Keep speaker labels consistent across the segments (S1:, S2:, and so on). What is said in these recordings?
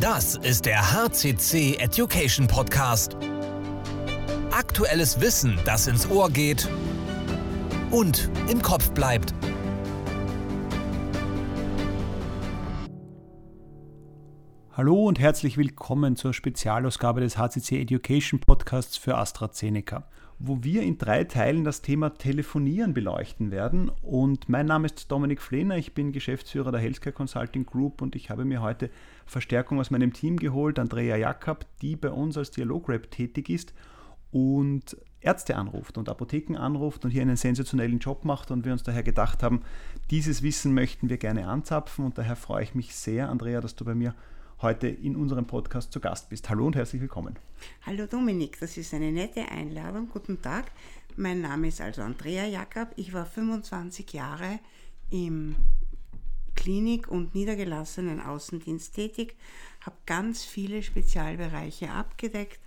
S1: Das ist der HCC Education Podcast. Aktuelles Wissen, das ins Ohr geht und im Kopf bleibt.
S2: Hallo und herzlich willkommen zur Spezialausgabe des HCC Education Podcasts für AstraZeneca, wo wir in drei Teilen das Thema Telefonieren beleuchten werden. Und mein Name ist Dominik Flehner, ich bin Geschäftsführer der Healthcare Consulting Group und ich habe mir heute Verstärkung aus meinem Team geholt, Andrea Jakob, die bei uns als Dialograp tätig ist und Ärzte anruft und Apotheken anruft und hier einen sensationellen Job macht und wir uns daher gedacht haben, dieses Wissen möchten wir gerne anzapfen und daher freue ich mich sehr, Andrea, dass du bei mir heute in unserem Podcast zu Gast bist. Hallo und herzlich willkommen.
S3: Hallo Dominik, das ist eine nette Einladung. Guten Tag. Mein Name ist also Andrea Jakob. Ich war 25 Jahre im Klinik- und niedergelassenen Außendienst tätig, habe ganz viele Spezialbereiche abgedeckt.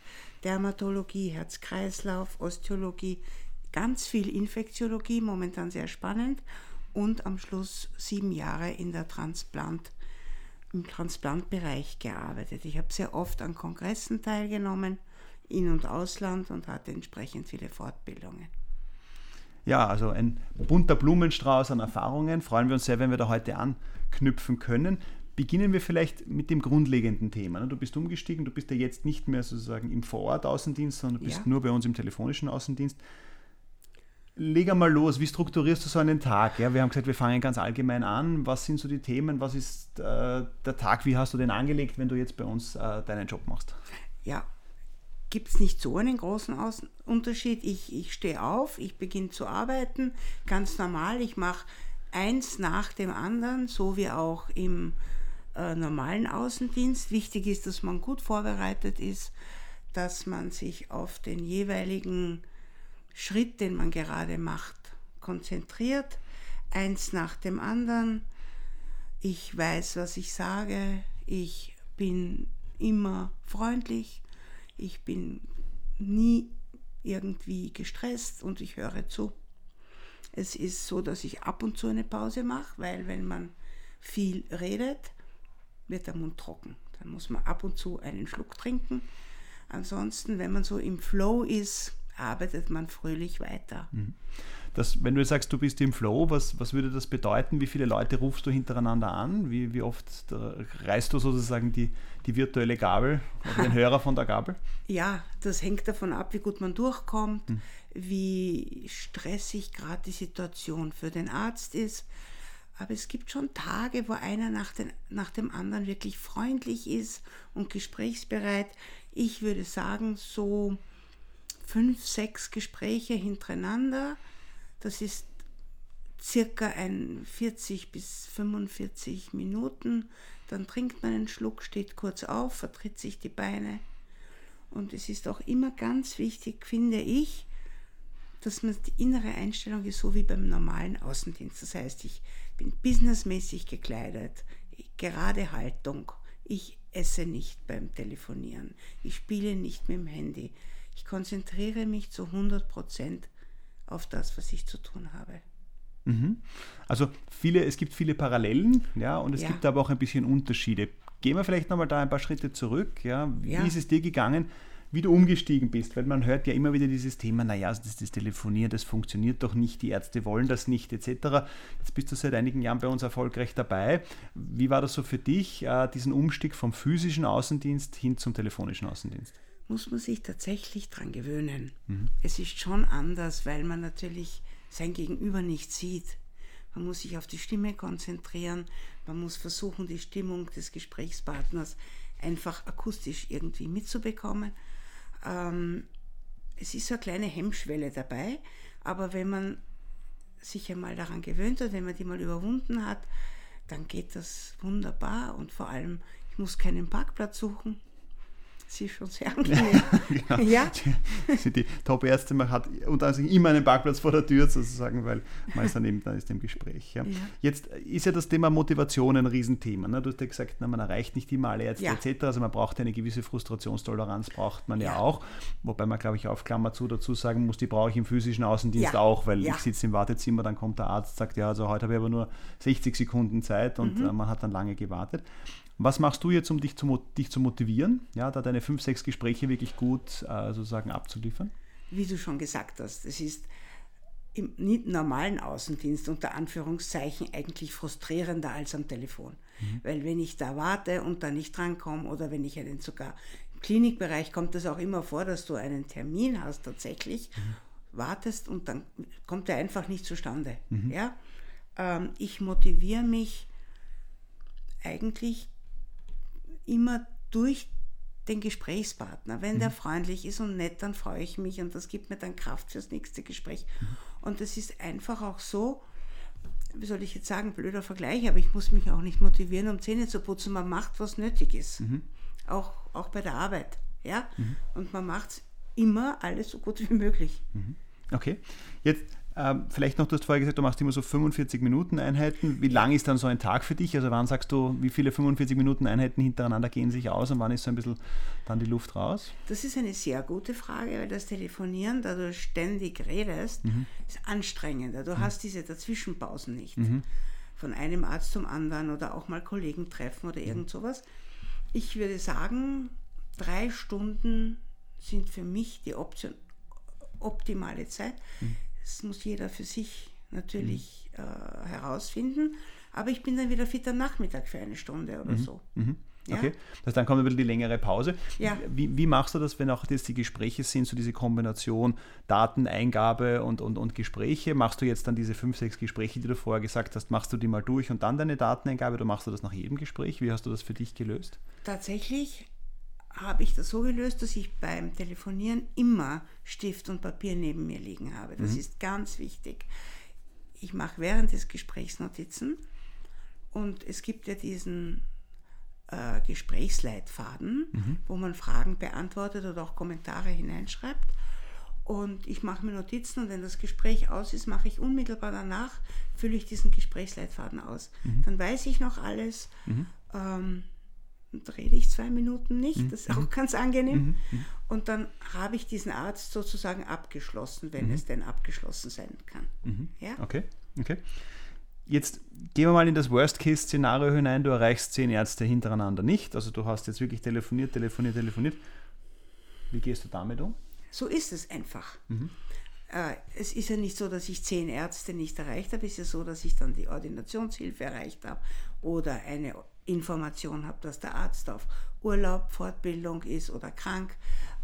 S3: Dermatologie, Herz-Kreislauf, Osteologie, ganz viel Infektiologie, momentan sehr spannend. Und am Schluss sieben Jahre in der Transplant- im Transplantbereich gearbeitet. Ich habe sehr oft an Kongressen teilgenommen, in- und ausland und hatte entsprechend viele Fortbildungen.
S2: Ja, also ein bunter Blumenstrauß an Erfahrungen. Freuen wir uns sehr, wenn wir da heute anknüpfen können. Beginnen wir vielleicht mit dem grundlegenden Thema. Du bist umgestiegen, du bist ja jetzt nicht mehr sozusagen im Vorort-Außendienst, sondern du bist ja. nur bei uns im telefonischen Außendienst leg einmal los, wie strukturierst du so einen Tag? Ja, wir haben gesagt, wir fangen ganz allgemein an. Was sind so die Themen? Was ist äh, der Tag? Wie hast du den angelegt, wenn du jetzt bei uns äh, deinen Job machst?
S3: Ja, gibt es nicht so einen großen Unterschied. Ich, ich stehe auf, ich beginne zu arbeiten, ganz normal. Ich mache eins nach dem anderen, so wie auch im äh, normalen Außendienst. Wichtig ist, dass man gut vorbereitet ist, dass man sich auf den jeweiligen Schritt, den man gerade macht, konzentriert, eins nach dem anderen. Ich weiß, was ich sage. Ich bin immer freundlich. Ich bin nie irgendwie gestresst und ich höre zu. Es ist so, dass ich ab und zu eine Pause mache, weil wenn man viel redet, wird der Mund trocken. Dann muss man ab und zu einen Schluck trinken. Ansonsten, wenn man so im Flow ist, arbeitet man fröhlich weiter. Mhm.
S2: Das, wenn du sagst, du bist im Flow, was, was würde das bedeuten? Wie viele Leute rufst du hintereinander an? Wie, wie oft reißt du sozusagen die, die virtuelle Gabel oder den Hörer von der Gabel?
S3: Ja, das hängt davon ab, wie gut man durchkommt, hm. wie stressig gerade die Situation für den Arzt ist. Aber es gibt schon Tage, wo einer nach, den, nach dem anderen wirklich freundlich ist und gesprächsbereit. Ich würde sagen, so fünf, sechs Gespräche hintereinander. Das ist circa ein 40 bis 45 Minuten. Dann trinkt man einen Schluck, steht kurz auf, vertritt sich die Beine. Und es ist auch immer ganz wichtig, finde ich, dass man die innere Einstellung ist so wie beim normalen Außendienst. Das heißt, ich bin businessmäßig gekleidet, gerade Haltung. Ich esse nicht beim Telefonieren. Ich spiele nicht mit dem Handy. Ich konzentriere mich zu 100 Prozent auf das, was ich zu tun habe.
S2: Mhm. Also viele, es gibt viele Parallelen, ja, und es ja. gibt aber auch ein bisschen Unterschiede. Gehen wir vielleicht nochmal da ein paar Schritte zurück. Ja. Wie ja. ist es dir gegangen, wie du umgestiegen bist? Weil man hört ja immer wieder dieses Thema, naja, das, das Telefonieren, das funktioniert doch nicht, die Ärzte wollen das nicht, etc. Jetzt bist du seit einigen Jahren bei uns erfolgreich dabei. Wie war das so für dich, äh, diesen Umstieg vom physischen Außendienst hin zum telefonischen Außendienst?
S3: Muss man sich tatsächlich dran gewöhnen. Mhm. Es ist schon anders, weil man natürlich sein Gegenüber nicht sieht. Man muss sich auf die Stimme konzentrieren, man muss versuchen, die Stimmung des Gesprächspartners einfach akustisch irgendwie mitzubekommen. Ähm, es ist so eine kleine Hemmschwelle dabei, aber wenn man sich einmal daran gewöhnt hat, wenn man die mal überwunden hat, dann geht das wunderbar und vor allem, ich muss keinen Parkplatz suchen. Sie ist schon sehr angenehm.
S2: genau. Ja. Die, die Top-Ärzte, man hat unter anderem immer einen Parkplatz vor der Tür sozusagen, weil man ist dann eben dann ist im Gespräch. Ja. Ja. Jetzt ist ja das Thema Motivation ein Riesenthema. Ne? Du hast ja gesagt, na, man erreicht nicht immer alle Ärzte ja. etc. Also man braucht eine gewisse Frustrationstoleranz, braucht man ja, auch. Wobei man, glaube ich, auf Klammer zu dazu sagen muss, die brauche ich im physischen Außendienst auch, weil ich sitze im Wartezimmer, dann kommt der Arzt, sagt, ja, also heute habe ich aber nur 60 Sekunden Zeit und mhm. Äh, man hat dann lange gewartet. Was machst du jetzt, um dich zu, dich zu motivieren, ja, da deine fünf, sechs Gespräche wirklich gut äh, sozusagen abzuliefern?
S3: Wie du schon gesagt hast, es ist im normalen Außendienst unter Anführungszeichen eigentlich frustrierender als am Telefon. Mhm. Weil wenn ich da warte und da nicht drankomme oder wenn ich einen sogar im Klinikbereich kommt es auch immer vor, dass du einen Termin hast tatsächlich, mhm. wartest und dann kommt er einfach nicht zustande. Mhm. Ja? Ähm, ich motiviere mich eigentlich immer durch den Gesprächspartner. Wenn mhm. der freundlich ist und nett, dann freue ich mich und das gibt mir dann Kraft fürs nächste Gespräch. Mhm. Und es ist einfach auch so, wie soll ich jetzt sagen, blöder Vergleich, aber ich muss mich auch nicht motivieren, um Zähne zu putzen. Man macht, was nötig ist. Mhm. Auch, auch bei der Arbeit. Ja? Mhm. Und man macht es immer alles so gut wie möglich.
S2: Mhm. Okay. Jetzt ähm, vielleicht noch, du hast vorher gesagt, du machst immer so 45 Minuten Einheiten. Wie lang ist dann so ein Tag für dich? Also wann sagst du, wie viele 45 Minuten Einheiten hintereinander gehen sich aus und wann ist so ein bisschen dann die Luft raus?
S3: Das ist eine sehr gute Frage, weil das Telefonieren, da du ständig redest, mhm. ist anstrengender. Du mhm. hast diese Dazwischenpausen nicht. Mhm. Von einem Arzt zum anderen oder auch mal Kollegen treffen oder irgend mhm. sowas. Ich würde sagen, drei Stunden sind für mich die Option, optimale Zeit. Mhm. Das muss jeder für sich natürlich mhm. äh, herausfinden. Aber ich bin dann wieder fit am Nachmittag für eine Stunde oder mhm. so. Mhm.
S2: Okay, das heißt, dann kommt ein bisschen die längere Pause. Ja. Wie, wie, machst du das, wenn auch jetzt die Gespräche sind, so diese Kombination Dateneingabe und, und, und Gespräche? Machst du jetzt dann diese fünf, sechs Gespräche, die du vorher gesagt hast, machst du die mal durch und dann deine Dateneingabe oder machst du das nach jedem Gespräch? Wie hast du das für dich gelöst?
S3: Tatsächlich habe ich das so gelöst, dass ich beim Telefonieren immer Stift und Papier neben mir liegen habe. Das mhm. ist ganz wichtig. Ich mache während des Gesprächs Notizen und es gibt ja diesen äh, Gesprächsleitfaden, mhm. wo man Fragen beantwortet oder auch Kommentare hineinschreibt. Und ich mache mir Notizen und wenn das Gespräch aus ist, mache ich unmittelbar danach, fülle ich diesen Gesprächsleitfaden aus. Mhm. Dann weiß ich noch alles. Mhm. Ähm, rede ich zwei Minuten nicht, mhm. das ist auch mhm. ganz angenehm. Mhm. Und dann habe ich diesen Arzt sozusagen abgeschlossen, wenn es denn abgeschlossen sein kann.
S2: Ja? Okay, okay. Jetzt gehen wir mal in das Worst-Case-Szenario hinein. Du erreichst zehn Ärzte hintereinander nicht. Also du hast jetzt wirklich telefoniert, telefoniert, telefoniert. Wie gehst du damit um?
S3: So ist es einfach. Mhm. Äh, es ist ja nicht so, dass ich zehn Ärzte nicht erreicht habe. Es ist ja so, dass ich dann die Ordinationshilfe erreicht habe oder eine Information habe, dass der Arzt auf Urlaub, Fortbildung ist oder krank.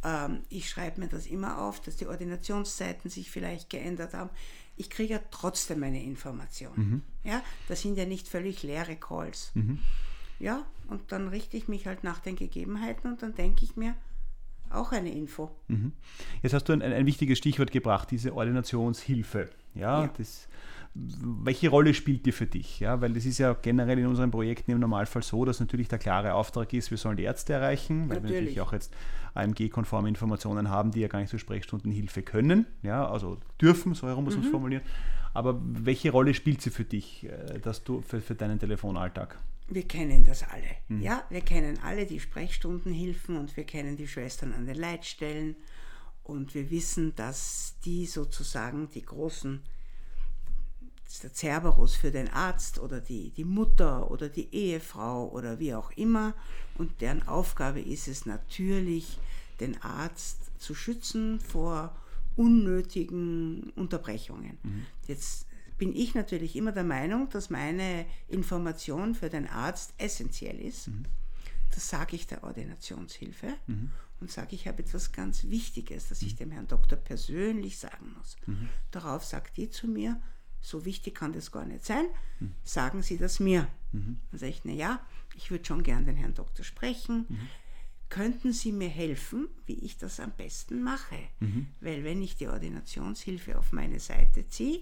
S3: Ähm, ich schreibe mir das immer auf, dass die Ordinationszeiten sich vielleicht geändert haben. Ich kriege ja trotzdem meine Informationen. Mhm. Ja, das sind ja nicht völlig leere Calls. Mhm. Ja, und dann richte ich mich halt nach den Gegebenheiten und dann denke ich mir, auch eine Info.
S2: Mhm. Jetzt hast du ein, ein, wichtiges Stichwort gebracht, diese Ordinationshilfe. Ja, ja. Das, welche Rolle spielt die für dich? Ja, weil das ist ja generell in unseren Projekten im Normalfall so, dass natürlich der klare Auftrag ist, wir sollen die Ärzte erreichen, weil natürlich. wir natürlich auch jetzt AMG-konforme Informationen haben, die ja gar nicht zur Sprechstundenhilfe können, ja, also dürfen, so herum muss man es mhm. formulieren. Aber welche Rolle spielt sie für dich, äh, dass du für, für deinen Telefonalltag?
S3: Wir kennen das alle. Mhm. Ja, wir kennen alle die Sprechstundenhilfen und wir kennen die Schwestern an den Leitstellen und wir wissen, dass die sozusagen die großen der Cerberus für den Arzt oder die, die Mutter oder die Ehefrau oder wie auch immer. Und deren Aufgabe ist es natürlich, den Arzt zu schützen vor unnötigen Unterbrechungen. Mhm. Jetzt bin ich natürlich immer der Meinung, dass meine Information für den Arzt essentiell ist. Mhm. Das sage ich der Ordinationshilfe mhm. und sage, ich habe etwas ganz Wichtiges, das ich mhm. dem Herrn Doktor persönlich sagen muss. Mhm. Darauf sagt die zu mir, so wichtig kann das gar nicht sein, mhm. sagen Sie das mir. Mhm. Dann sage ich, na ja, ich würde schon gern den Herrn Doktor sprechen. Mhm. Könnten Sie mir helfen, wie ich das am besten mache? Mhm. Weil wenn ich die Ordinationshilfe auf meine Seite ziehe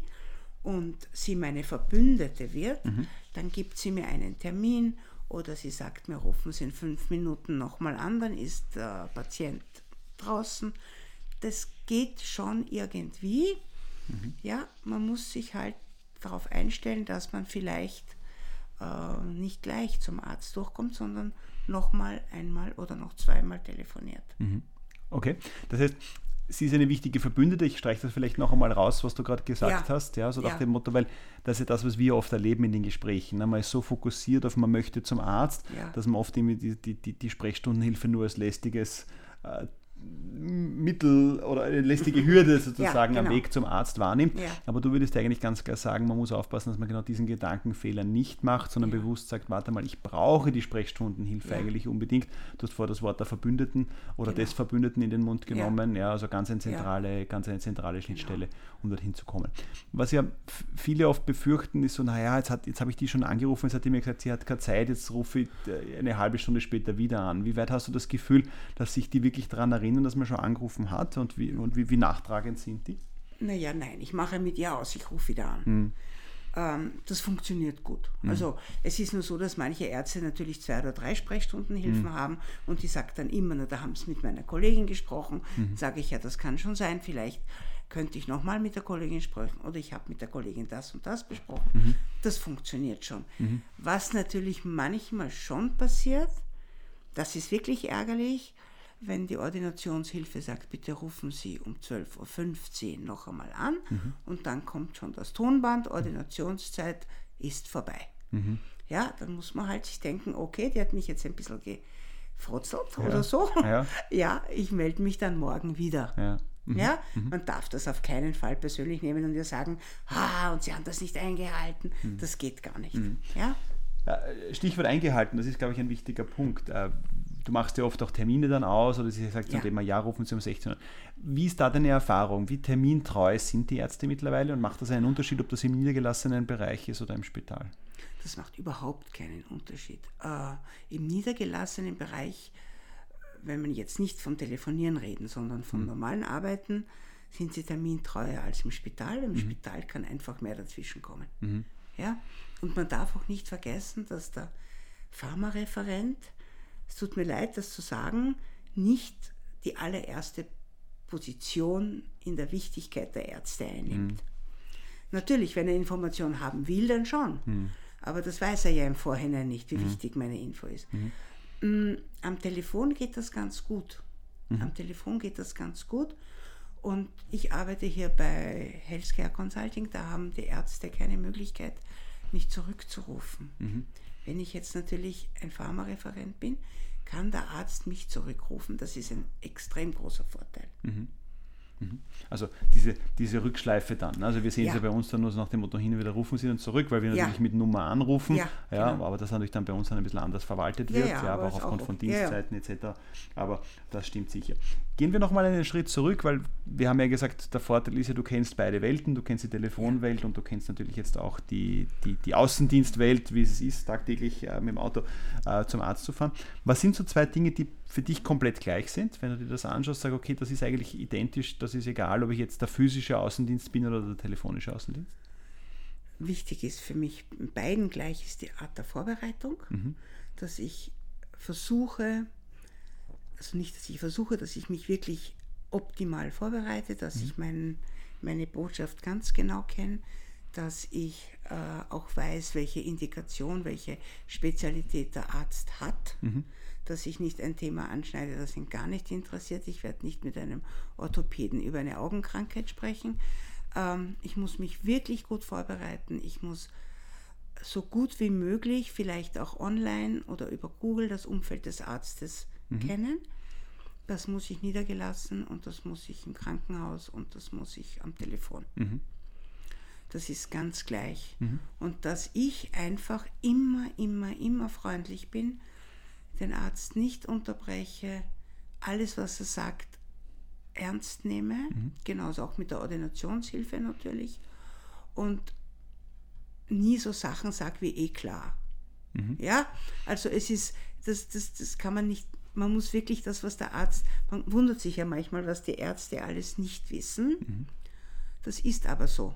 S3: und sie meine Verbündete wird, mhm. dann gibt sie mir einen Termin Oder sie sagt mir, rufen Sie in fünf Minuten nochmal an, dann ist der Patient draußen. Das geht schon irgendwie. Mhm. Ja, man muss sich halt darauf einstellen, dass man vielleicht äh, nicht gleich zum Arzt durchkommt, sondern nochmal einmal oder noch zweimal telefoniert.
S2: Mhm. Okay, das heißt, sie ist eine wichtige Verbündete. Ich streiche das vielleicht noch einmal raus, was du gerade gesagt ja. hast. Ja, so nach ja. dem Motto, weil das ist ja das, was wir oft erleben in den Gesprächen. Ne? Man ist so fokussiert auf, man möchte zum Arzt, ja. dass man oft die, die, die, die Sprechstundenhilfe nur als lästiges äh, Mittel oder eine lästige Hürde sozusagen ja, genau. am Weg zum Arzt wahrnimmt. Ja. Aber du würdest eigentlich ganz klar sagen, man muss aufpassen, dass man genau diesen Gedankenfehler nicht macht, sondern ja. bewusst sagt, warte mal, ich brauche die Sprechstundenhilfe eigentlich unbedingt. Du hast vor das Wort der Verbündeten oder genau. des Verbündeten in den Mund genommen. Ja, also ganz eine zentrale, ganz eine zentrale genau. Schnittstelle, genau. um dorthin zu kommen. Was ja viele oft befürchten, ist so, naja, jetzt, jetzt habe ich die schon angerufen, jetzt hat die mir gesagt, sie hat keine Zeit, jetzt rufe ich äh, eine halbe Stunde später wieder an. Wie weit hast du das Gefühl, dass sich die wirklich daran erinnern, dass man schon angerufen hat und wie, und wie, wie nachtragend sind die?
S3: Naja, nein, ich mache mit ihr aus, ich rufe wieder an. Hm. Ähm, das funktioniert gut. Hm. Also es ist nur so, dass manche Ärzte natürlich zwei oder drei Sprechstundenhilfen hm. haben und die sagt dann immer, na, da haben sie mit meiner Kollegin gesprochen. Mhm. Sage ich ja, das kann schon sein, vielleicht könnte ich nochmal mit der Kollegin sprechen oder ich habe mit der Kollegin das und das besprochen. Mhm. Das funktioniert schon. Mhm. Was natürlich manchmal schon passiert, das ist wirklich ärgerlich, wenn die Ordinationshilfe sagt, bitte rufen Sie um 12.15 Uhr noch einmal an mhm. und dann kommt schon das Tonband, Ordinationszeit ist vorbei. Mhm. Ja, dann muss man halt sich denken, okay, die hat mich jetzt ein bisschen gefrotzelt ja. oder so. Ja, ja ich melde mich dann morgen wieder. Ja. Mhm. Ja, mhm. man darf das auf keinen Fall persönlich nehmen und ihr sagen, ah, und sie haben das nicht eingehalten. Mhm. Das geht gar nicht. Mhm. Ja?
S2: Stichwort eingehalten, das ist, glaube ich, ein wichtiger Punkt. Du machst ja oft auch Termine dann aus oder sie sagt ja. zum Thema, ja, rufen Sie um 16 Uhr. Wie ist da deine Erfahrung? Wie termintreu sind die Ärzte mittlerweile und macht das einen Unterschied, ob das im niedergelassenen Bereich ist oder im Spital?
S3: Das macht überhaupt keinen Unterschied. Äh, Im niedergelassenen Bereich, wenn man jetzt nicht vom Telefonieren reden, sondern vom mhm. normalen Arbeiten, sind sie termintreuer als im Spital. Im mhm. Spital kann einfach mehr dazwischen kommen. Mhm. Ja? Und man darf auch nicht vergessen, dass der Pharmareferent es tut mir leid, das zu sagen, nicht die allererste Position in der Wichtigkeit der Ärzte einnimmt. Mhm. Natürlich, wenn er Informationen haben will, dann schon. Mhm. Aber das weiß er ja im Vorhinein nicht, wie mhm. wichtig meine Info ist. Mhm. Mm, am Telefon geht das ganz gut. Mhm. Am Telefon geht das ganz gut. Und ich arbeite hier bei Healthcare Consulting, da haben die Ärzte keine Möglichkeit, mich zurückzurufen. Wenn ich jetzt natürlich ein Pharmareferent bin, kann der Arzt mich zurückrufen. Das ist ein extrem großer Vorteil.
S2: Mhm. Mhm. Also diese, diese Rückschleife dann. Also wir sehen ja. ja bei uns dann nur so nach dem Motto hin und wieder rufen sie dann zurück, weil wir natürlich ja. mit Nummer anrufen. Ja, ja genau. aber das natürlich dann bei uns dann ein bisschen anders verwaltet wird, ja, aber, aber auch aufgrund auch, von Dienstzeiten etc. Aber das stimmt sicher. Gehen wir nochmal einen Schritt zurück, weil wir haben ja gesagt, der Vorteil ist ja, du kennst beide Welten, du kennst die Telefonwelt und du kennst natürlich jetzt auch die, die, die Außendienstwelt, wie es ist, tagtäglich äh, mit dem Auto äh, zum Arzt zu fahren. Was sind so zwei Dinge, die für dich komplett gleich sind? Wenn du dir das anschaust, sag okay, das ist eigentlich identisch, das ist egal, ob ich jetzt der physische Außendienst bin oder der telefonische Außendienst?
S3: Wichtig ist für mich beiden gleich ist die Art der Vorbereitung, mhm. dass ich versuche, also nicht, dass ich versuche, dass ich mich wirklich optimal vorbereite, dass mhm. ich mein, meine Botschaft ganz genau kenne, dass ich äh, auch weiß, welche Indikation, welche Spezialität der Arzt hat, mhm. dass ich nicht ein Thema anschneide, das ihn gar nicht interessiert. Ich werde nicht mit einem Orthopäden über eine Augenkrankheit sprechen. Ähm, ich muss mich wirklich gut vorbereiten. Ich muss so gut wie möglich, vielleicht auch online oder über Google, das Umfeld des Arztes mhm. kennen. Das muss ich niedergelassen und das muss ich im Krankenhaus und das muss ich am Telefon. Mhm. Das ist ganz gleich. Mhm. Und dass ich einfach immer, immer, immer freundlich bin, den Arzt nicht unterbreche, alles, was er sagt, ernst nehme, mhm. genauso auch mit der Ordinationshilfe natürlich. Und nie so Sachen sage wie eh klar. Mhm. Ja, also es ist, das, das, das kann man nicht man muss wirklich das, was der Arzt, man wundert sich ja manchmal, was die Ärzte alles nicht wissen. Mhm. Das ist aber so.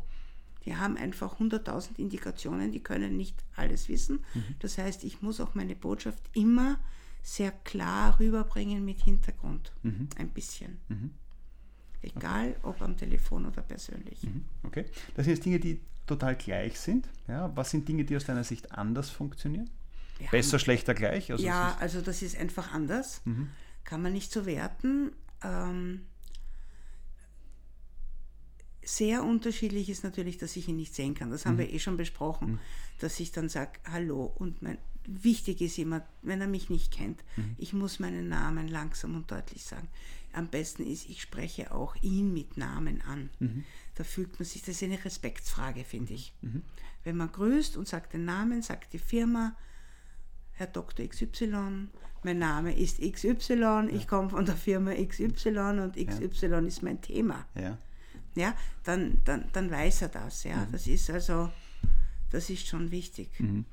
S3: Die haben einfach 100.000 Indikationen, die können nicht alles wissen. Mhm. Das heißt, ich muss auch meine Botschaft immer sehr klar rüberbringen mit Hintergrund. Mhm. Ein bisschen. Mhm. Egal, okay. ob am Telefon oder persönlich. Mhm.
S2: Okay. Das sind jetzt Dinge, die total gleich sind. Ja, was sind Dinge, die aus deiner Sicht anders funktionieren? Ja, Besser, schlechter, gleich?
S3: Also ja, also das ist einfach anders. Mhm. Kann man nicht so werten. Ähm, sehr unterschiedlich ist natürlich, dass ich ihn nicht sehen kann. Das haben mhm. wir eh schon besprochen, mhm. dass ich dann sage, hallo. Und mein, wichtig ist immer, wenn er mich nicht kennt, mhm. ich muss meinen Namen langsam und deutlich sagen. Am besten ist, ich spreche auch ihn mit Namen an. Mhm. Da fühlt man sich, das ist eine Respektsfrage, finde ich. Mhm. Wenn man grüßt und sagt den Namen, sagt die Firma, Herr Dr. XY, mein Name ist XY, ja. ich komme von der Firma XY und XY ja. ist mein Thema. Ja. Ja, dann, dann, dann weiß er das. Ja. Mhm. Das ist also, das ist schon wichtig. Mhm.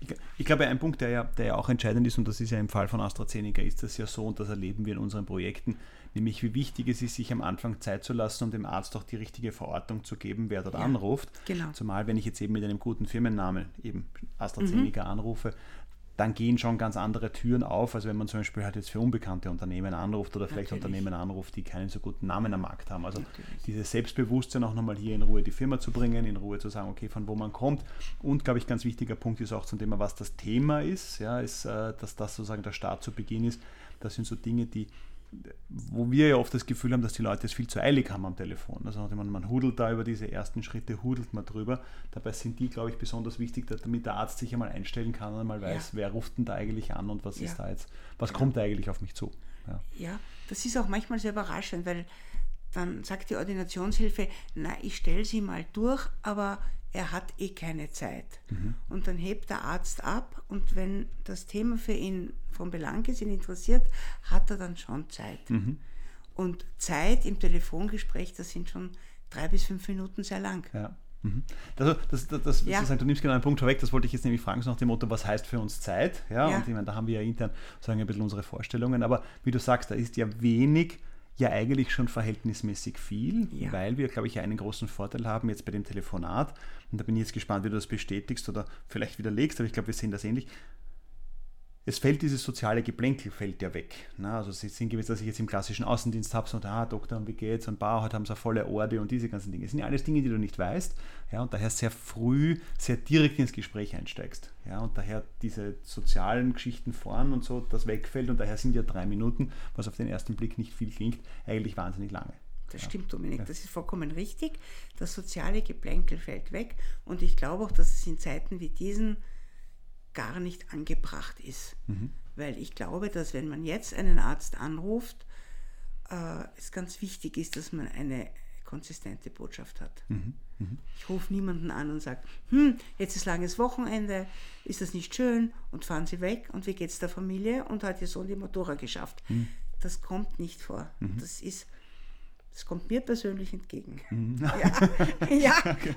S2: Ich, ich, glaube, ein Punkt, der ja, der ja auch entscheidend ist, und das ist ja im Fall von AstraZeneca, ist das ja so, und das erleben wir in unseren Projekten, nämlich wie wichtig es ist, sich am Anfang Zeit zu lassen, um dem Arzt auch die richtige Verortung zu geben, wer dort ja, anruft. Genau. Zumal, wenn ich jetzt eben mit einem guten Firmennamen, eben AstraZeneca, mhm. anrufe, dann gehen schon ganz andere Türen auf, als wenn man zum Beispiel halt jetzt für unbekannte Unternehmen anruft oder vielleicht Natürlich. Unternehmen anruft, die keinen so guten Namen am Markt haben. Also Natürlich. dieses Selbstbewusstsein auch nochmal hier in Ruhe die Firma zu bringen, in Ruhe zu sagen, okay, von wo man kommt. Und, glaube ich, ganz wichtiger Punkt ist auch zum Thema, was das Thema ist, ja, ist, äh, dass das sozusagen der Start zu Beginn ist. Das sind so Dinge, die wo wir ja oft das Gefühl haben, dass die Leute es viel zu eilig haben am Telefon. Also man, man hudelt da über diese ersten Schritte, hudelt man drüber. Dabei sind die, glaube ich, besonders wichtig, damit der Arzt sich einmal einstellen kann und einmal weiß, ja. wer ruft denn da eigentlich an und was ja. ist da jetzt, was ja. kommt da eigentlich auf mich zu.
S3: Ja. ja, das ist auch manchmal sehr überraschend, weil dann sagt die Ordinationshilfe, na, ich stelle sie mal durch, aber er hat eh keine Zeit. Mhm. Und dann hebt der Arzt ab und wenn das Thema für ihn von Belang ist, ihn interessiert, hat er dann schon Zeit. Mhm. Und Zeit im Telefongespräch, das sind schon drei bis fünf Minuten sehr lang.
S2: Ja. Mhm. Also das, das, das, ja. du nimmst genau einen Punkt vorweg, das wollte ich jetzt nämlich fragen, so nach dem Motto, was heißt für uns Zeit? Ja, ja. und ich meine, da haben wir ja intern sagen ein bisschen unsere Vorstellungen, aber wie du sagst, da ist ja wenig ja eigentlich schon verhältnismäßig viel, ja. weil wir, glaube ich, einen großen Vorteil haben jetzt bei dem Telefonat. Und da bin ich jetzt gespannt, wie du das bestätigst oder vielleicht widerlegst, aber ich glaube, wir sehen das ähnlich es fällt dieses soziale Geplänkel fällt ja weg. Ne? Also es ist sinngemäß, dass ich jetzt im klassischen Außendienst habe, so, ah, Doktor, und wie geht's? Und Bauer, heute haben sie eine volle Orde und diese ganzen Dinge. Das sind ja alles Dinge, die du nicht weißt. Ja, und daher sehr früh, sehr direkt ins Gespräch einsteigst. Ja, und daher diese sozialen Geschichten vorn und so, das wegfällt. Und daher sind ja drei Minuten, was auf den ersten Blick nicht viel klingt, eigentlich wahnsinnig lange.
S3: Das ja. stimmt, Dominik, das ist vollkommen richtig. Das soziale Geplänkel fällt weg. Und ich glaube auch, dass es in Zeiten wie diesen gar nicht angebracht ist. Mhm. Weil ich glaube, dass wenn man jetzt einen Arzt anruft, äh, es ganz wichtig ist, dass man eine konsistente Botschaft hat. Mhm. Mhm. Ich rufe niemanden an und sage, hm, jetzt ist langes Wochenende, ist das nicht schön und fahren Sie weg und wie geht es der Familie und hat Ihr Sohn die Motorrad geschafft. Mhm. Das kommt nicht vor. Mhm. Das ist das kommt mir persönlich entgegen. Mhm.
S2: Ja. ja. Okay.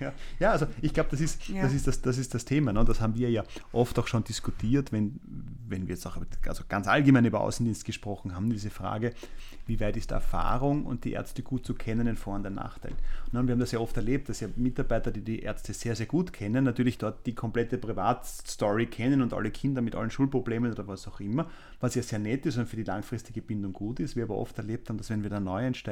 S2: ja. ja. also ich glaube, das, ist, ja. das, ist das, das ist das Thema. Ne? Das haben wir ja oft auch schon diskutiert, wenn, wenn wir jetzt auch also ganz allgemein über Außendienst gesprochen haben, diese Frage, wie weit ist Erfahrung und die Ärzte gut zu kennen ein Vor- und ein Nachteil. Und wir haben das ja oft erlebt, dass ja Mitarbeiter, die die Ärzte sehr, sehr gut kennen, natürlich dort die komplette Privatstory kennen und alle Kinder mit allen Schulproblemen oder was auch immer, was ja sehr nett ist und für die langfristige Bindung gut ist. Wir aber oft erlebt haben, dass wenn wir da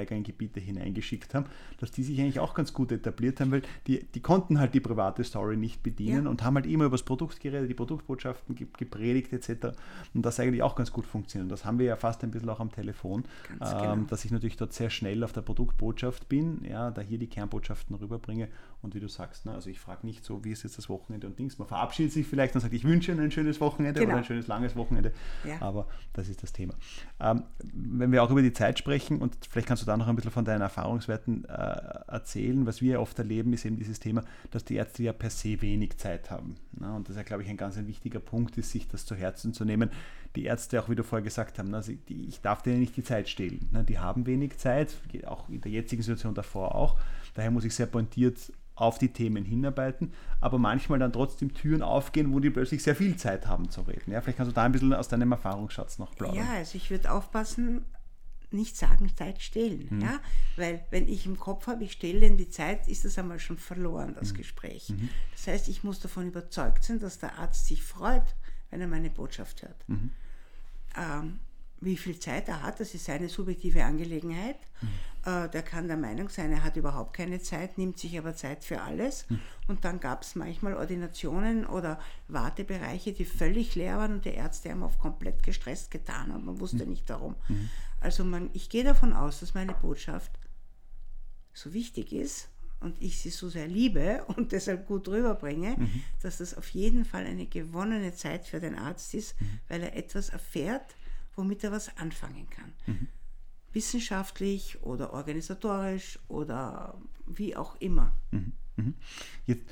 S2: Neueinsteiger in Gebiete hineingeschickt haben, dass die sich eigentlich auch ganz gut etabliert haben, weil die, die konnten halt die private Story nicht bedienen ja. und haben halt immer über das Produkt geredet, die Produktbotschaften gepredigt etc. Und das eigentlich auch ganz gut funktioniert. Und das haben wir ja fast ein bisschen auch am Telefon, ähm, genau. dass ich natürlich dort sehr schnell auf der Produktbotschaft bin, ja, da hier die Kernbotschaften rüberbringe und wie du sagst, ne, also ich frage nicht so, wie ist jetzt das Wochenende und Dings. Man verabschiedet sich vielleicht und sagt, ich wünsche Ihnen ein schönes Wochenende genau. oder ein schönes langes Wochenende. Ja. Aber das ist das Thema. Ähm, wenn wir auch über die Zeit sprechen und vielleicht kannst du da noch ein bisschen von deinen Erfahrungswerten äh, erzählen, was wir oft erleben, ist eben dieses Thema, dass die Ärzte ja per se wenig Zeit haben. Ne? Und das ist ja, glaube ich, ein ganz ein wichtiger Punkt ist, sich das zu Herzen zu nehmen. Die Ärzte, auch wie du vorher gesagt hast, also ich darf denen nicht die Zeit stehlen. Ne? Die haben wenig Zeit, auch in der jetzigen Situation davor auch. Daher muss ich sehr pointiert auf die Themen hinarbeiten, aber manchmal dann trotzdem Türen aufgehen, wo die plötzlich sehr viel Zeit haben zu reden. Ja, vielleicht kannst du da ein bisschen aus deinem Erfahrungsschatz noch plaudern.
S3: Ja, also ich würde aufpassen, nicht sagen, Zeit stehlen. Mhm. Ja? Weil wenn ich im Kopf habe, ich stehle in die Zeit, ist das einmal schon verloren, das mhm. Gespräch. Mhm. Das heißt, ich muss davon überzeugt sein, dass der Arzt sich freut, wenn er meine Botschaft hört. Mhm. Ähm, wie viel Zeit er hat, das ist seine subjektive Angelegenheit. Mhm. Äh, der kann der Meinung sein, er hat überhaupt keine Zeit, nimmt sich aber Zeit für alles. Mhm. Und dann gab es manchmal Ordinationen oder Wartebereiche, die völlig leer waren und die Ärzte haben oft komplett gestresst getan und man wusste nicht warum. Also man, ich gehe davon aus, dass meine Botschaft so wichtig ist und ich sie so sehr liebe und deshalb gut rüberbringe, mhm. dass das auf jeden Fall eine gewonnene Zeit für den Arzt ist, mhm. weil er etwas erfährt, womit er was anfangen kann. Mhm. Wissenschaftlich oder organisatorisch oder wie auch immer.
S2: Mhm. Mhm. Jetzt,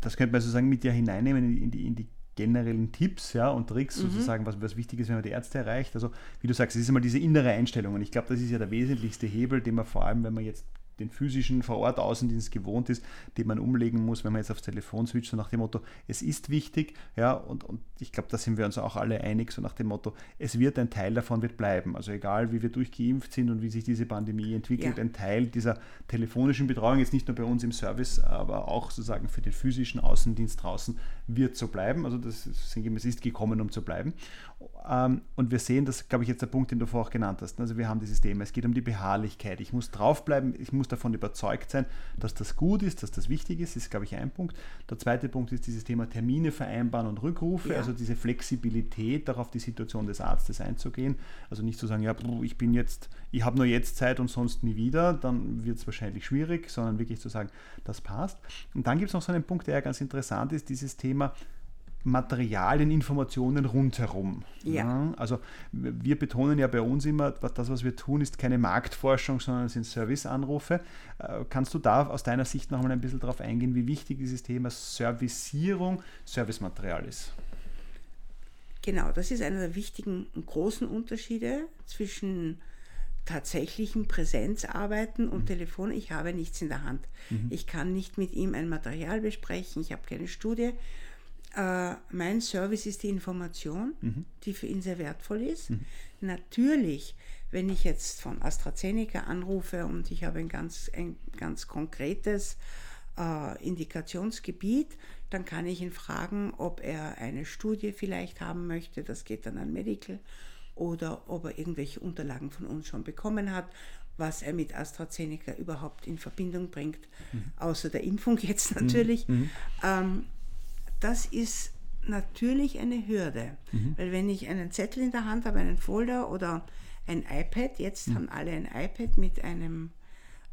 S2: das könnte man sozusagen mit dir hineinnehmen in die, in die generellen Tipps ja, und Tricks, mhm. sozusagen, was, was wichtig ist, wenn man die Ärzte erreicht. Also, wie du sagst, es ist immer diese innere Einstellung. Und ich glaube, das ist ja der wesentlichste Hebel, den man vor allem, wenn man jetzt den physischen Vor-Ort-Außendienst gewohnt ist, den man umlegen muss, wenn man jetzt aufs Telefon switcht, so nach dem Motto, es ist wichtig, ja, und, und ich glaube, da sind wir uns auch alle einig, so nach dem Motto, es wird ein Teil davon wird bleiben. Also egal, wie wir durchgeimpft sind und wie sich diese Pandemie entwickelt, ja. ein Teil dieser telefonischen Betreuung, jetzt nicht nur bei uns im Service, aber auch sozusagen für den physischen Außendienst draußen, wird so bleiben. Also das es ist gekommen, um zu bleiben. Ähm, und wir sehen, das glaube ich jetzt der Punkt, den du vorher auch genannt hast. Also wir haben dieses Thema, es geht um die Beharrlichkeit. Ich muss draufbleiben, ich muss davon überzeugt sein, dass das gut ist, dass das wichtig ist, ist glaube ich ein Punkt. Der zweite Punkt ist dieses Thema Termine vereinbaren und Rückrufe, ja. also diese Flexibilität, darauf die Situation des Arztes einzugehen. Also nicht zu sagen, ja, ich bin jetzt, ich habe nur jetzt Zeit und sonst nie wieder, dann wird es wahrscheinlich schwierig, sondern wirklich zu sagen, das passt. Und dann gibt es noch so einen Punkt, der ja ganz interessant ist, dieses Thema, Materialien, Informationen rundherum. Ja. ja. Also wir betonen ja bei uns immer, das, was wir tun, ist keine Marktforschung, sondern es sind Serviceanrufe. Äh, kannst du da aus deiner Sicht noch mal ein bisschen darauf eingehen, wie wichtig dieses Thema Servicierung, Servicematerial ist?
S3: Genau, das ist einer der wichtigen und großen Unterschiede zwischen tatsächlichen Präsenzarbeiten und mhm. Telefon. Ich habe nichts in der Hand. Mhm. Ich kann nicht mit ihm ein Material besprechen, ich habe keine Studie äh, mein Service ist die Information, mhm. die für ihn sehr wertvoll ist. Mhm. Natürlich, wenn ich jetzt von AstraZeneca anrufe und ich habe ein ganz, ein ganz konkretes äh, Indikationsgebiet, dann kann ich ihn fragen, ob er eine Studie vielleicht haben möchte. Das geht dann an Medical oder ob er irgendwelche Unterlagen von uns schon bekommen hat, was er mit AstraZeneca überhaupt in Verbindung bringt, mhm. außer der Impfung jetzt mhm. natürlich. Mhm. Ähm, das ist natürlich eine Hürde. Mhm. Weil wenn ich einen Zettel in der Hand habe, einen Folder oder ein iPad, jetzt mhm. haben alle ein iPad mit einem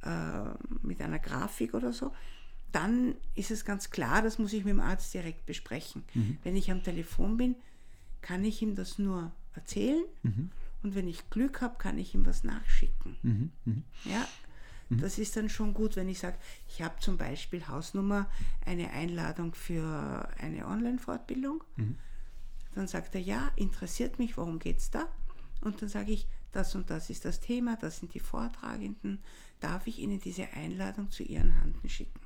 S3: äh, mit einer Grafik oder so, dann ist es ganz klar, das muss ich mit dem Arzt direkt besprechen. Mhm. Wenn ich am Telefon bin, kann ich ihm das nur erzählen mhm. und wenn ich Glück habe, kann ich ihm was nachschicken. Mhm. Mhm. Ja, Mhm. Das ist dann schon gut, wenn ich sage, ich habe zum Beispiel Hausnummer eine Einladung für eine Online-Fortbildung. Mhm. Dann sagt er, ja, interessiert mich, worum geht es da? Und dann sage ich, das und das ist das Thema, das sind die Vortragenden. Darf ich Ihnen diese Einladung zu Ihren Handen schicken?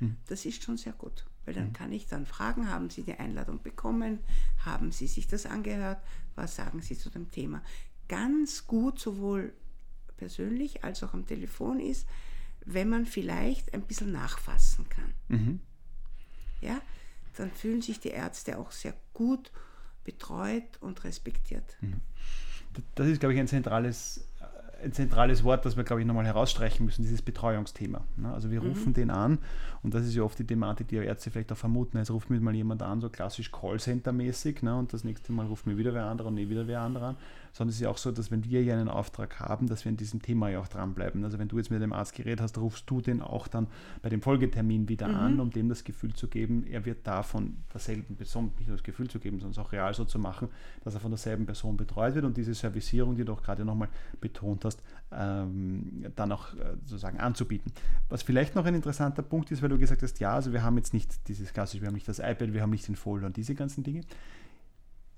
S3: Mhm. Das ist schon sehr gut, weil dann mhm. kann ich dann fragen, haben Sie die Einladung bekommen? Haben Sie sich das angehört? Was sagen Sie zu dem Thema? Ganz gut sowohl persönlich als auch am Telefon ist, wenn man vielleicht ein bisschen nachfassen kann. Mhm. Ja, dann fühlen sich die Ärzte auch sehr gut betreut und respektiert. Mhm.
S2: Das ist, glaube ich, ein zentrales ein zentrales Wort, das wir, glaube ich, nochmal herausstreichen müssen, dieses Betreuungsthema. Ne? Also wir mhm. rufen den an und das ist ja oft die Thematik, die Ärzte vielleicht auch vermuten. Jetzt ruft mir mal jemand an, so klassisch Callcenter-mäßig ne? und das nächste Mal ruft mir wieder wer anderer und nie wieder wer anderer an. Sondern es ist ja auch so, dass wenn wir ja einen Auftrag haben, dass wir in diesem Thema ja auch dranbleiben. Also wenn du jetzt mit dem Arzt geredet hast, rufst du den auch dann bei dem Folgetermin wieder mhm. an, um dem das Gefühl zu geben, er wird da von derselben Person, nicht nur das Gefühl zu geben, sondern auch real so zu machen, dass er von derselben Person betreut wird und diese Servicierung, die du auch gerade nochmal betont hast, ähm, dann auch äh, sozusagen anzubieten. Was vielleicht noch ein interessanter Punkt ist, weil du gesagt hast, ja, also wir haben jetzt nicht dieses klassische, wir haben nicht das iPad, wir haben nicht den Folder und diese ganzen Dinge.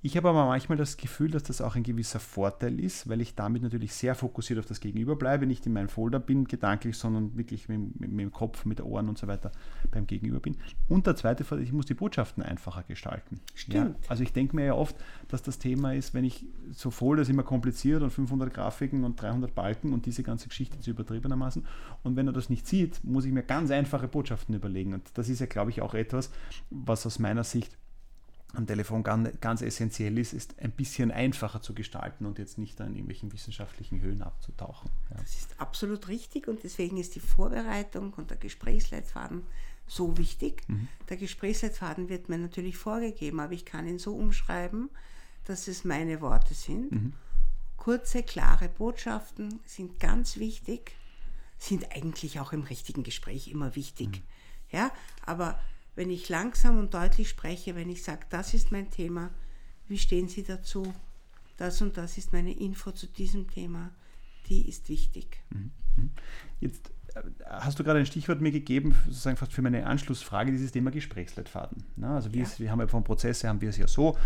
S2: Ich habe aber manchmal das Gefühl, dass das auch ein gewisser Vorteil ist, weil ich damit natürlich sehr fokussiert auf das Gegenüber bleibe, nicht in meinem Folder bin, gedanklich, sondern wirklich mit, mit, mit dem Kopf, mit den Ohren und so weiter beim Gegenüber bin. Und der zweite Vorteil, ich muss die Botschaften einfacher gestalten.
S3: Stimmt.
S2: Ja, also ich denke mir ja oft, dass das Thema ist, wenn ich so Folder ist immer kompliziert und 500 Grafiken und 300 Balken und diese ganze Geschichte zu übertriebenermaßen. Und wenn er das nicht sieht, muss ich mir ganz einfache Botschaften überlegen. Und das ist ja, glaube ich, auch etwas, was aus meiner Sicht am Telefon ganz, ganz essentiell ist, ist ein bisschen einfacher zu gestalten und jetzt nicht in irgendwelchen wissenschaftlichen Höhen abzutauchen.
S3: Ja. Das ist absolut richtig und deswegen ist die Vorbereitung und der Gesprächsleitfaden so wichtig. Mhm. Der Gesprächsleitfaden wird mir natürlich vorgegeben, aber ich kann ihn so umschreiben, dass es meine Worte sind. Mhm. Kurze, klare Botschaften sind ganz wichtig, sind eigentlich auch im richtigen Gespräch immer wichtig. Mhm. Ja, aber wenn ich langsam und deutlich spreche, wenn ich sage, das ist mein Thema, wie stehen Sie dazu? Das und das ist meine Info zu diesem Thema, die ist wichtig. Mhm.
S2: Mhm. Jetzt äh, hast du gerade ein Stichwort mir gegeben, sozusagen fast für meine Anschlussfrage, dieses Thema Gesprächsleitfaden. Also wir, ja. wir haben ja vom Prozesse haben wir es ja so,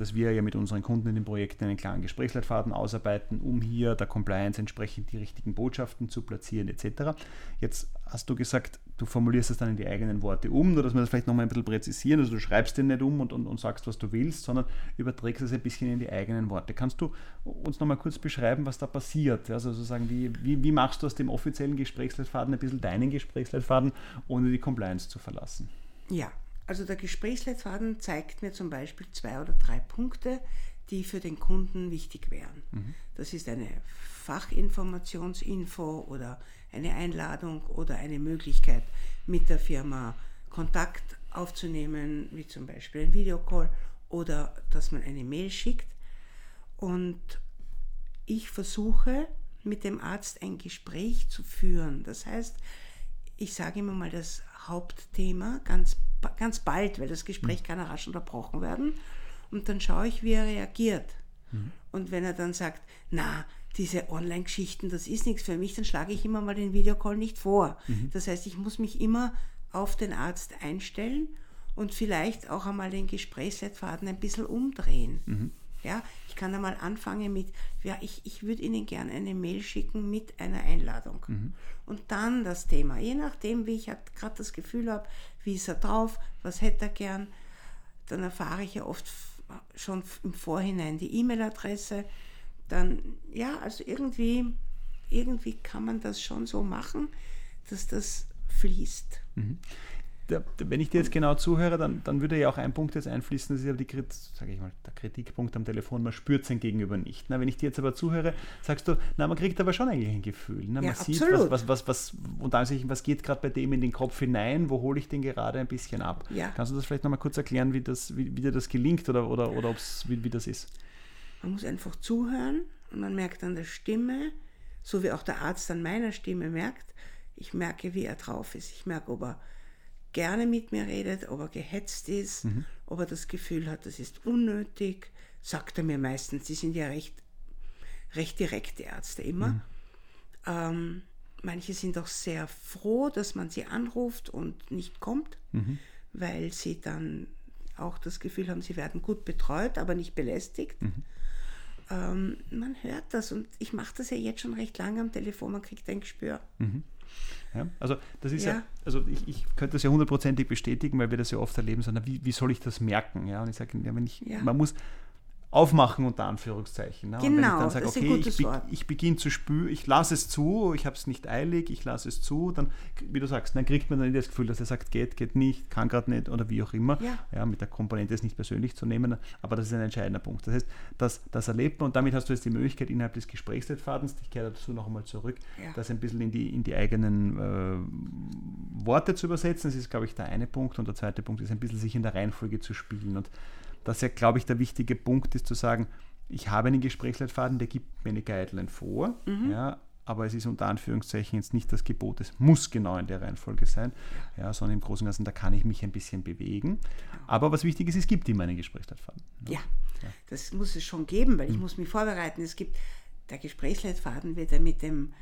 S2: dass wir ja mit unseren Kunden in den Projekten einen klaren Gesprächsleitfaden ausarbeiten, um hier der Compliance entsprechend die richtigen Botschaften zu platzieren etc. Jetzt hast du gesagt, du formulierst es dann in die eigenen Worte um, nur dass wir das vielleicht nochmal ein bisschen präzisieren. Also du schreibst den nicht um und, und, und sagst, was du willst, sondern überträgst es ein bisschen in die eigenen Worte. Kannst du uns nochmal kurz beschreiben, was da passiert? Also sozusagen, wie, wie, wie machst du aus dem offiziellen Gesprächsleitfaden ein bisschen deinen Gesprächsleitfaden, ohne die Compliance zu verlassen?
S3: Ja, also der Gesprächsleitfaden zeigt mir zum Beispiel zwei oder drei Punkte, die für den Kunden wichtig wären. Mhm. Das ist eine Fachinformationsinfo oder eine Einladung oder eine Möglichkeit, mit der Firma Kontakt aufzunehmen, wie zum Beispiel ein Videocall oder dass man eine Mail schickt. Und ich versuche mit dem Arzt ein Gespräch zu führen. Das heißt, ich sage immer mal das Hauptthema ganz ganz bald, weil das Gespräch mhm. kann rasch unterbrochen werden. Und dann schaue ich, wie er reagiert. Mhm. Und wenn er dann sagt, na, diese Online-Geschichten, das ist nichts für mich, dann schlage ich immer mal den Videocall nicht vor. Mhm. Das heißt, ich muss mich immer auf den Arzt einstellen und vielleicht auch einmal den Gesprächsleitfaden ein bisschen umdrehen. Mhm. Ja, ich kann einmal anfangen mit, ja, ich, ich würde Ihnen gerne eine Mail schicken mit einer Einladung. Mhm. Und dann das Thema, je nachdem, wie ich halt gerade das Gefühl habe, wie ist er drauf, was hätte er gern, dann erfahre ich ja oft schon im Vorhinein die E-Mail-Adresse. Dann, ja, also irgendwie, irgendwie kann man das schon so machen, dass das fließt. Mhm
S2: der, wenn ich dir jetzt genau zuhöre, dann, dann würde ja auch ein Punkt jetzt einfließen, das ist ja die, ich mal, der Kritikpunkt am Telefon, man spürt sein Gegenüber nicht. Na, wenn ich dir jetzt aber zuhöre, sagst du, na, man kriegt aber schon eigentlich ein Gefühl. Na, man ja, sieht, was, was, was, was, und dann sich, was geht gerade bei dem in den Kopf hinein, wo hole ich den gerade ein bisschen ab. Ja. Kannst du das vielleicht nochmal kurz erklären, wie, das, wie, wie dir das gelingt oder, oder, oder ob's, wie, wie das ist?
S3: Man muss einfach zuhören und man merkt an der Stimme, so wie auch der Arzt an meiner Stimme merkt, ich merke, wie er drauf ist. Ich merke, ob er gerne mit mir redet, ob er gehetzt ist, mhm. ob er das Gefühl hat, das ist unnötig, sagt er mir meistens. Sie sind ja recht, recht direkte Ärzte immer. Mhm. Ähm, manche sind auch sehr froh, dass man sie anruft und nicht kommt, mhm. weil sie dann auch das Gefühl haben, sie werden gut betreut, aber nicht belästigt. Mhm. Ähm, man hört das und ich mache das ja jetzt schon recht lange am Telefon, man kriegt ein Gespür.
S2: Ja, also das ist ja, ja also ich, ich, könnte das ja hundertprozentig bestätigen, weil wir das ja oft erleben, sondern wie, wie soll ich das merken? Ja, und ich sage, ja, wenn ich, ja. man muss, aufmachen unter Anführungszeichen. Ne?
S3: Genau, und wenn ich dann sage, okay,
S2: ich, be ich beginne zu spüren, ich lasse es zu, ich habe es nicht eilig, ich lasse es zu, dann, wie du sagst, dann kriegt man dann das Gefühl, dass er sagt, geht, geht nicht, kann gerade nicht oder wie auch immer. Ja. ja. mit der Komponente es nicht persönlich zu nehmen, aber das ist ein entscheidender Punkt. Das heißt, das, das erlebt man und damit hast du jetzt die Möglichkeit innerhalb des Gesprächsleitfadens, ich kehre dazu noch einmal zurück, ja. das ein bisschen in die, in die eigenen äh, Worte zu übersetzen. Das ist, glaube ich, der eine Punkt und der zweite Punkt ist ein bisschen sich in der Reihenfolge zu spielen und dass ja, glaube ich, der wichtige Punkt ist zu sagen, ich habe einen Gesprächsleitfaden, der gibt mir eine Guideline vor, mhm. ja, aber es ist unter Anführungszeichen jetzt nicht das Gebot, es muss genau in der Reihenfolge sein, ja, sondern im Großen und Ganzen, da kann ich mich ein bisschen bewegen. Aber was wichtig ist, es gibt immer einen Gesprächsleitfaden.
S3: Ja, ja. das muss es schon geben, weil ich mhm. muss mich vorbereiten. Es gibt, der Gesprächsleitfaden wird ja mit dem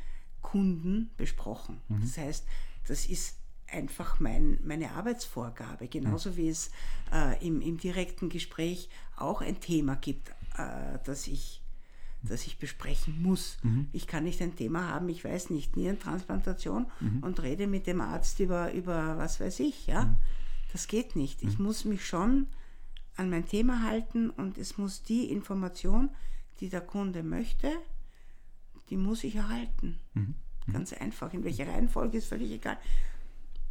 S3: Kunden besprochen. Mhm. Das heißt, das ist einfach mein, meine Arbeitsvorgabe, genauso wie es äh, im, im direkten Gespräch auch ein Thema gibt, äh, das ich das ich besprechen muss. Mhm. Ich kann nicht ein Thema haben, ich weiß nicht, Nierentransplantation mhm. und rede mit dem Arzt über, über was weiß ich, ja. Mhm. Das geht nicht. Ich mhm. muss mich schon an mein Thema halten und es muss die Information, die der Kunde möchte, die muss ich erhalten. Mhm. Mhm. Ganz einfach. In welcher Reihenfolge ist völlig egal.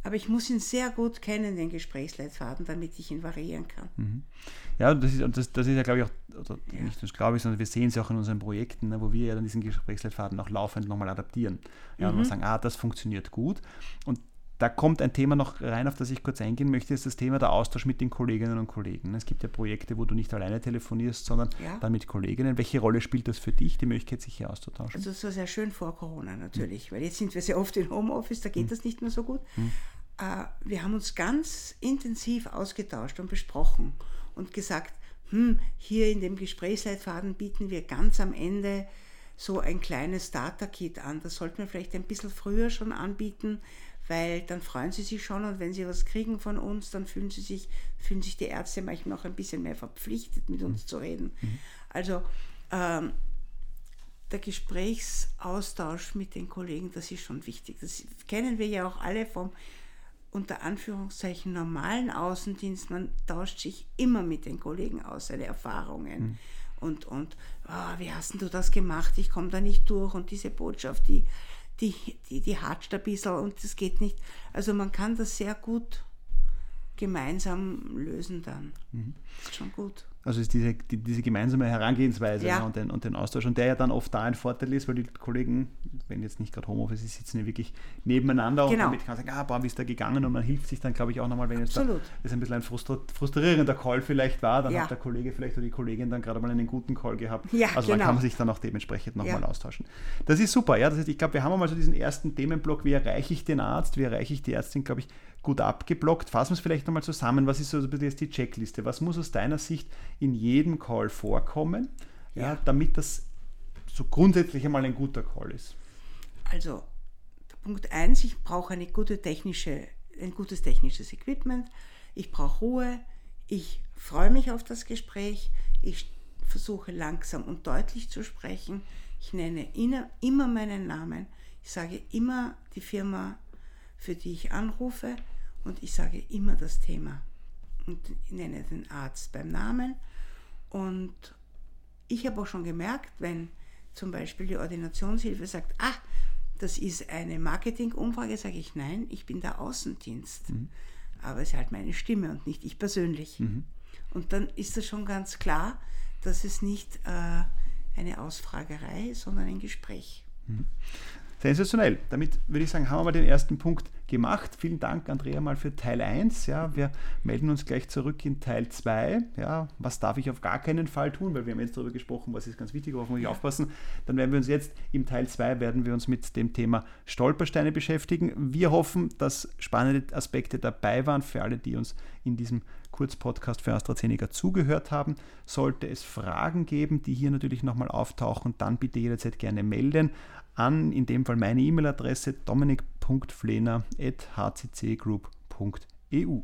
S3: Aber ich muss ihn sehr gut kennen, den Gesprächsleitfaden, damit ich ihn variieren kann.
S2: Mhm. Ja, das ist, das, das ist ja, glaube ich, auch, oder ja. nicht das glaube ich, sondern wir sehen es ja auch in unseren Projekten, ne, wo wir ja dann diesen Gesprächsleitfaden auch laufend nochmal adaptieren. Ja, mhm. und wir sagen, ah, das funktioniert gut. Und da kommt ein Thema noch rein, auf das ich kurz eingehen möchte, ist das Thema der Austausch mit den Kolleginnen und Kollegen. Es gibt ja Projekte, wo du nicht alleine telefonierst, sondern ja. dann mit Kolleginnen. Welche Rolle spielt das für dich, die Möglichkeit, sich hier auszutauschen?
S3: Also es war sehr schön vor Corona natürlich, mhm. weil jetzt sind wir sehr oft in Homeoffice, da geht mhm. das nicht mehr so gut. Mhm. Wir haben uns ganz intensiv ausgetauscht und besprochen und gesagt, hm, hier in dem Gesprächsleitfaden bieten wir ganz am Ende so ein kleines Starter-Kit an. Das sollten wir vielleicht ein bisschen früher schon anbieten, weil dann freuen sie sich schon und wenn sie was kriegen von uns, dann fühlen sie sich, fühlen sich die Ärzte manchmal auch ein bisschen mehr verpflichtet, mit uns zu reden. Mhm. Also ähm, der Gesprächsaustausch mit den Kollegen, das ist schon wichtig. Das kennen wir ja auch alle vom unter Anführungszeichen normalen Außendienst. Man tauscht sich immer mit den Kollegen aus, seine Erfahrungen. Mhm. Und, und oh, wie hast du das gemacht? Ich komme da nicht durch. Und diese Botschaft, die, die, die, die hatscht ein bisschen und das geht nicht. Also man kann das sehr gut gemeinsam lösen dann. Mhm. Das ist schon gut.
S2: Also ist diese, die, diese gemeinsame Herangehensweise ja. und, den, und den Austausch und der ja dann oft da ein Vorteil ist, weil die Kollegen, wenn jetzt nicht gerade Homeoffice ist, sitzen ja wirklich nebeneinander genau. und damit kann man sagen, ah, boah, wie ist da gegangen und man hilft sich dann, glaube ich, auch nochmal, wenn jetzt da, das ein bisschen ein frustrierender Call vielleicht war, dann ja. hat der Kollege vielleicht oder die Kollegin dann gerade mal einen guten Call gehabt. Ja, also genau. dann kann man sich dann auch dementsprechend nochmal austauschen. Das ist super, ja. Das heißt, ich glaube, wir haben einmal so diesen ersten Themenblock, wie erreiche ich den Arzt, wie erreiche ich die Ärztin, glaube ich, gut abgeblockt. Fassen wir es vielleicht nochmal zusammen. Was ist so jetzt die Checkliste? Was muss aus deiner Sicht in jedem Call vorkommen, ja. ja damit das so grundsätzlich einmal ein guter Call ist?
S3: Also, Punkt 1, ich brauche eine gute technische, ein gutes technisches Equipment. Ich brauche Ruhe. Ich freue mich auf das Gespräch. Ich versuche langsam und deutlich zu sprechen. Ich nenne immer meinen Namen. Ich sage immer die Firma, für die ich anrufe und ich sage immer das Thema und nenne den Arzt beim Namen. Und ich habe auch schon gemerkt, wenn zum Beispiel die Ordinationshilfe sagt, ah, das ist eine Marketingumfrage, sage ich, nein, ich bin der Außendienst. Mhm. Aber es ist halt meine Stimme und nicht ich persönlich. Mhm. Und dann ist das schon ganz klar, dass es nicht äh, eine Ausfragerei, sondern ein Gespräch. Mhm.
S2: Sensationell. Damit würde ich sagen, haben wir mal den ersten Punkt gemacht. Vielen Dank, Andrea, mal für Teil 1. Ja, wir melden uns gleich zurück in Teil 2. Ja, was darf ich auf gar keinen Fall tun? Weil wir haben jetzt darüber gesprochen, was ist ganz wichtig, worauf muss ich aufpassen. Dann werden wir uns jetzt im Teil 2 werden wir uns mit dem Thema Stolpersteine beschäftigen. Wir hoffen, dass spannende Aspekte dabei waren für alle, die uns in diesem Kurzpodcast für AstraZeneca zugehört haben. Sollte es Fragen geben, die hier natürlich nochmal auftauchen, dann bitte jederzeit gerne melden an, in dem Fall meine E-Mail-Adresse dominik.flehner.hccgroup.eu.